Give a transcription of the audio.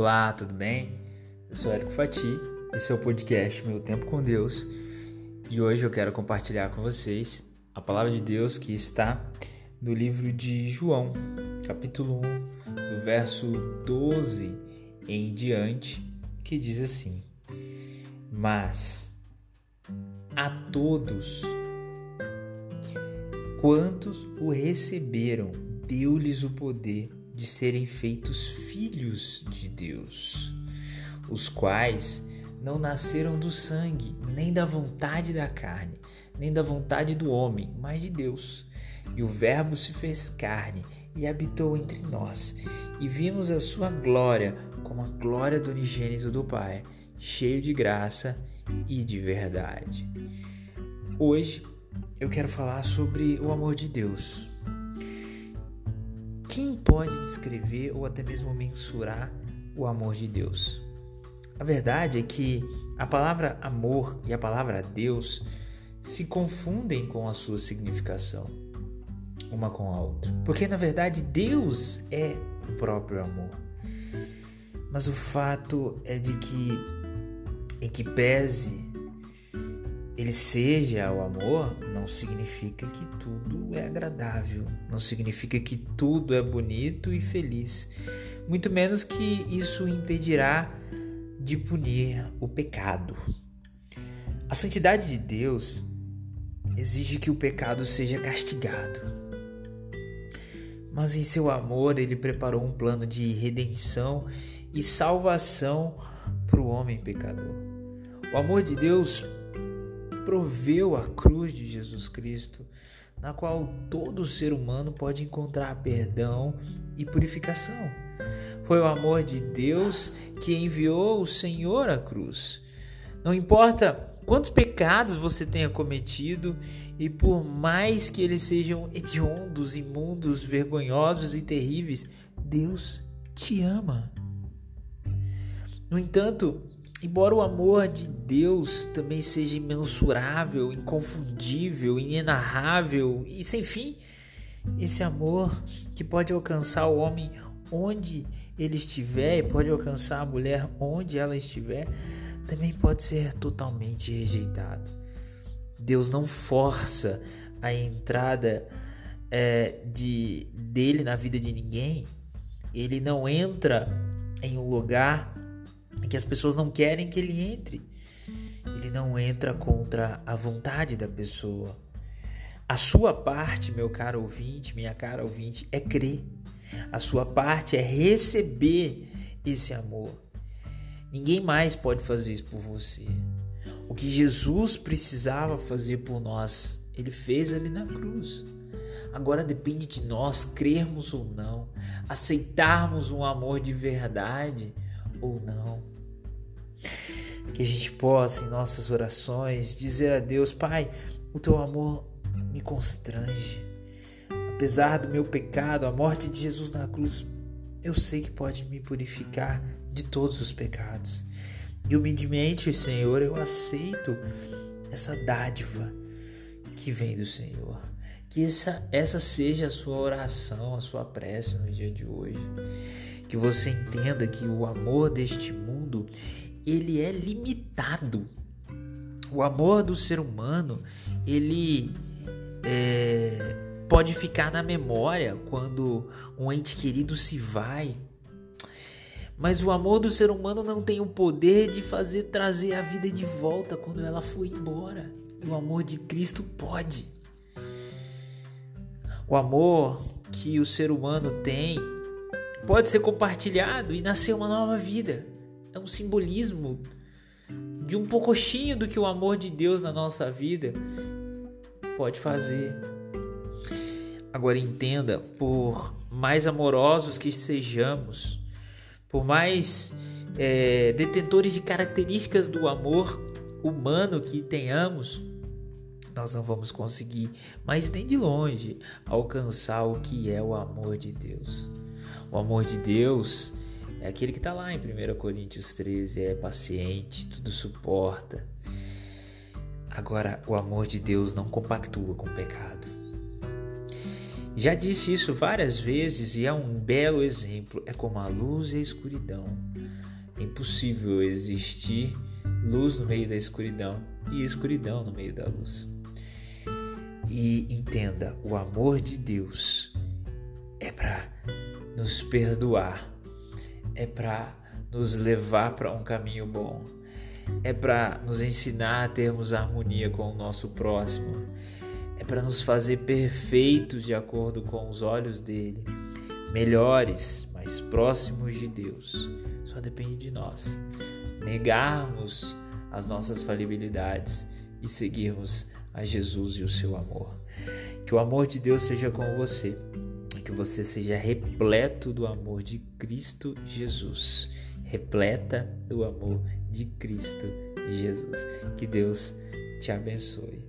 Olá, tudo bem? Eu sou Érico Fati, esse é o podcast Meu Tempo com Deus e hoje eu quero compartilhar com vocês a palavra de Deus que está no livro de João, capítulo 1, do verso 12 em diante, que diz assim: Mas a todos quantos o receberam, deu-lhes o poder de serem feitos filhos de Deus, os quais não nasceram do sangue, nem da vontade da carne, nem da vontade do homem, mas de Deus. E o Verbo se fez carne e habitou entre nós, e vimos a sua glória como a glória do unigênito do Pai, cheio de graça e de verdade. Hoje eu quero falar sobre o amor de Deus. Quem pode descrever ou até mesmo mensurar o amor de Deus? A verdade é que a palavra amor e a palavra Deus se confundem com a sua significação, uma com a outra. Porque na verdade Deus é o próprio amor. Mas o fato é de que, em que pese ele seja o amor, não significa que tudo é agradável, não significa que tudo é bonito e feliz, muito menos que isso impedirá de punir o pecado. A santidade de Deus exige que o pecado seja castigado. Mas em seu amor, ele preparou um plano de redenção e salvação para o homem pecador. O amor de Deus proveu a cruz de Jesus Cristo, na qual todo ser humano pode encontrar perdão e purificação. Foi o amor de Deus que enviou o Senhor à cruz. Não importa quantos pecados você tenha cometido, e por mais que eles sejam hediondos, imundos, vergonhosos e terríveis, Deus te ama. No entanto, Embora o amor de Deus também seja imensurável, inconfundível, inenarrável e sem fim, esse amor que pode alcançar o homem onde ele estiver e pode alcançar a mulher onde ela estiver, também pode ser totalmente rejeitado. Deus não força a entrada é, de dele na vida de ninguém. Ele não entra em um lugar que as pessoas não querem que ele entre. Ele não entra contra a vontade da pessoa. A sua parte, meu caro ouvinte, minha cara ouvinte, é crer. A sua parte é receber esse amor. Ninguém mais pode fazer isso por você. O que Jesus precisava fazer por nós, ele fez ali na cruz. Agora depende de nós crermos ou não, aceitarmos um amor de verdade ou não. Que a gente possa, em nossas orações, dizer a Deus: Pai, o teu amor me constrange. Apesar do meu pecado, a morte de Jesus na cruz, eu sei que pode me purificar de todos os pecados. E humildemente, Senhor, eu aceito essa dádiva que vem do Senhor. Que essa, essa seja a sua oração, a sua prece no dia de hoje. Que você entenda que o amor deste mundo ele é limitado. O amor do ser humano, ele é, pode ficar na memória quando um ente querido se vai. Mas o amor do ser humano não tem o poder de fazer trazer a vida de volta quando ela foi embora. E o amor de Cristo pode. O amor que o ser humano tem pode ser compartilhado e nascer uma nova vida é um simbolismo de um pouquinho do que o amor de Deus na nossa vida pode fazer. Agora entenda, por mais amorosos que sejamos, por mais é, detentores de características do amor humano que tenhamos, nós não vamos conseguir, mas nem de longe, alcançar o que é o amor de Deus. O amor de Deus é aquele que está lá em 1 Coríntios 13, é paciente, tudo suporta. Agora, o amor de Deus não compactua com o pecado. Já disse isso várias vezes e é um belo exemplo. É como a luz e a escuridão. É impossível existir luz no meio da escuridão e escuridão no meio da luz. E entenda, o amor de Deus é para nos perdoar, é para nos levar para um caminho bom, é para nos ensinar a termos harmonia com o nosso próximo, é para nos fazer perfeitos de acordo com os olhos dele, melhores, mais próximos de Deus. Só depende de nós. Negarmos as nossas falibilidades e seguirmos a Jesus e o seu amor. Que o amor de Deus seja com você, que você seja repleto do amor de Cristo Jesus. Repleta do amor de Cristo Jesus. Que Deus te abençoe.